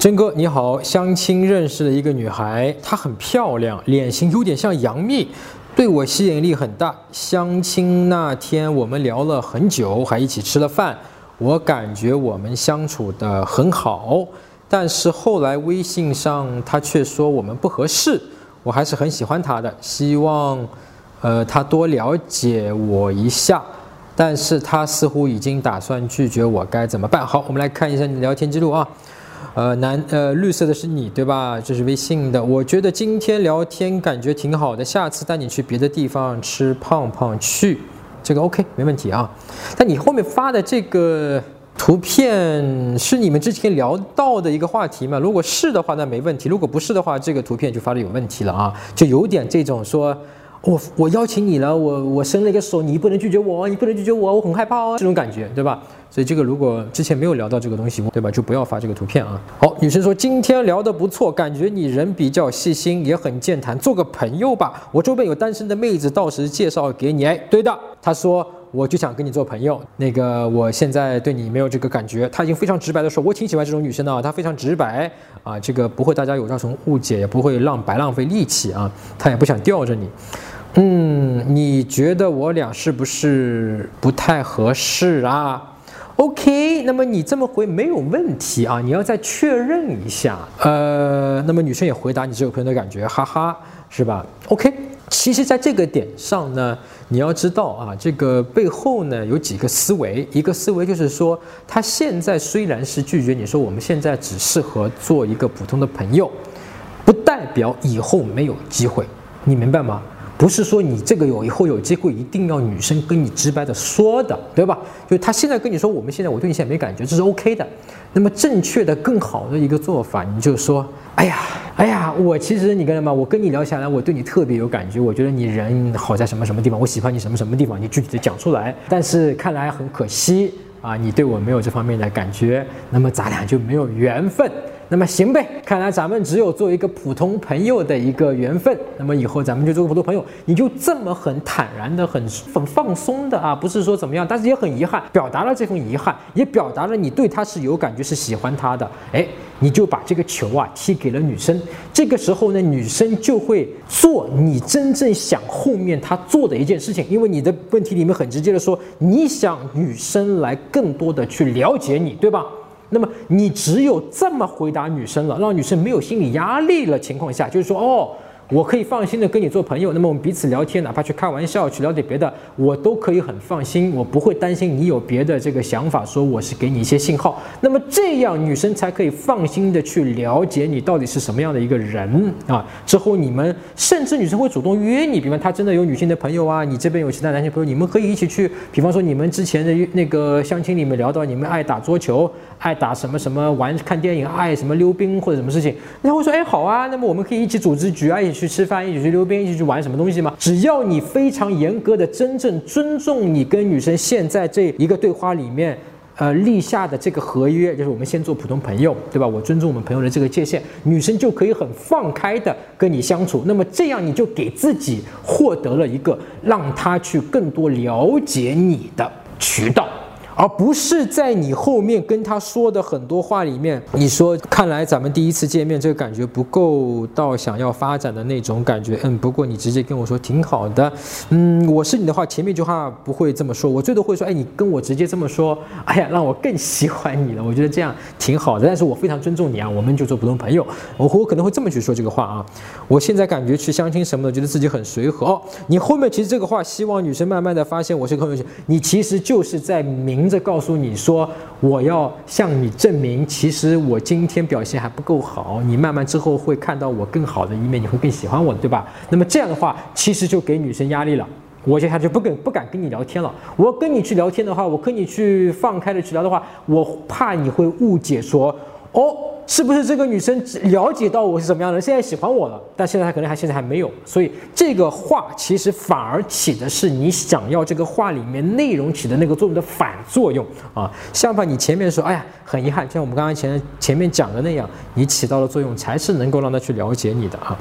真哥你好，相亲认识了一个女孩，她很漂亮，脸型有点像杨幂，对我吸引力很大。相亲那天我们聊了很久，还一起吃了饭，我感觉我们相处的很好。但是后来微信上她却说我们不合适，我还是很喜欢她的，希望，呃，她多了解我一下。但是她似乎已经打算拒绝我，该怎么办？好，我们来看一下你聊天记录啊。呃，蓝呃绿色的是你对吧？这是微信的。我觉得今天聊天感觉挺好的，下次带你去别的地方吃胖胖去，这个 OK 没问题啊。但你后面发的这个图片是你们之前聊到的一个话题吗？如果是的话，那没问题；如果不是的话，这个图片就发的有问题了啊，就有点这种说。我我邀请你了，我我伸了一个手，你不能拒绝我，你不能拒绝我，我很害怕哦，这种感觉，对吧？所以这个如果之前没有聊到这个东西，对吧？就不要发这个图片啊。好，女生说今天聊得不错，感觉你人比较细心，也很健谈，做个朋友吧。我周边有单身的妹子，到时介绍给你。哎，对的，她说我就想跟你做朋友。那个我现在对你没有这个感觉。她已经非常直白的说，我挺喜欢这种女生的啊，她非常直白啊，这个不会大家有造成误解，也不会浪白浪费力气啊，她也不想吊着你。嗯，你觉得我俩是不是不太合适啊？OK，那么你这么回没有问题啊，你要再确认一下。呃，那么女生也回答你这个朋友的感觉，哈哈，是吧？OK，其实在这个点上呢，你要知道啊，这个背后呢有几个思维，一个思维就是说，他现在虽然是拒绝你说我们现在只适合做一个普通的朋友，不代表以后没有机会，你明白吗？不是说你这个有以后有机会一定要女生跟你直白的说的，对吧？就是他现在跟你说，我们现在我对你现在没感觉，这是 OK 的。那么正确的、更好的一个做法，你就说，哎呀，哎呀，我其实你干什么？我跟你聊下来，我对你特别有感觉，我觉得你人好在什么什么地方，我喜欢你什么什么地方，你具体的讲出来。但是看来很可惜啊，你对我没有这方面的感觉，那么咱俩就没有缘分。那么行呗，看来咱们只有做一个普通朋友的一个缘分。那么以后咱们就做个普通朋友，你就这么很坦然的、很很放松的啊，不是说怎么样，但是也很遗憾，表达了这份遗憾，也表达了你对他是有感觉、是喜欢他的。哎，你就把这个球啊踢给了女生。这个时候呢，女生就会做你真正想后面她做的一件事情，因为你的问题里面很直接的说，你想女生来更多的去了解你，对吧？那么你只有这么回答女生了，让女生没有心理压力了情况下，就是说哦。我可以放心的跟你做朋友，那么我们彼此聊天，哪怕去开玩笑，去聊点别的，我都可以很放心，我不会担心你有别的这个想法，说我是给你一些信号，那么这样女生才可以放心的去了解你到底是什么样的一个人啊。之后你们甚至女生会主动约你，比方她真的有女性的朋友啊，你这边有其他男性朋友，你们可以一起去，比方说你们之前的那个相亲里面聊到你们爱打桌球，爱打什么什么玩看电影，爱什么溜冰或者什么事情，然后说哎好啊，那么我们可以一起组织局啊，一起。去吃饭，一起去溜冰，一起去玩什么东西吗？只要你非常严格的、真正尊重你跟女生现在这一个对话里面，呃立下的这个合约，就是我们先做普通朋友，对吧？我尊重我们朋友的这个界限，女生就可以很放开的跟你相处。那么这样你就给自己获得了一个让她去更多了解你的渠道。而不是在你后面跟他说的很多话里面，你说看来咱们第一次见面这个感觉不够到想要发展的那种感觉，嗯，不过你直接跟我说挺好的，嗯，我是你的话，前面一句话不会这么说，我最多会说，哎，你跟我直接这么说，哎呀，让我更喜欢你了，我觉得这样挺好的，但是我非常尊重你啊，我们就做普通朋友，我我可能会这么去说这个话啊，我现在感觉去相亲什么的，觉得自己很随和。哦，你后面其实这个话，希望女生慢慢的发现我是个很你其实就是在明。在告诉你说，我要向你证明，其实我今天表现还不够好。你慢慢之后会看到我更好的一面，你会更喜欢我，对吧？那么这样的话，其实就给女生压力了。我接下来就不跟不敢跟你聊天了。我跟你去聊天的话，我跟你去放开的去聊的话，我怕你会误解说，哦。是不是这个女生了解到我是怎么样的，现在喜欢我了？但现在她可能还现在还没有，所以这个话其实反而起的是你想要这个话里面内容起的那个作用的反作用啊。相反，你前面说，哎呀，很遗憾，就像我们刚刚前前面讲的那样，你起到的作用才是能够让她去了解你的啊。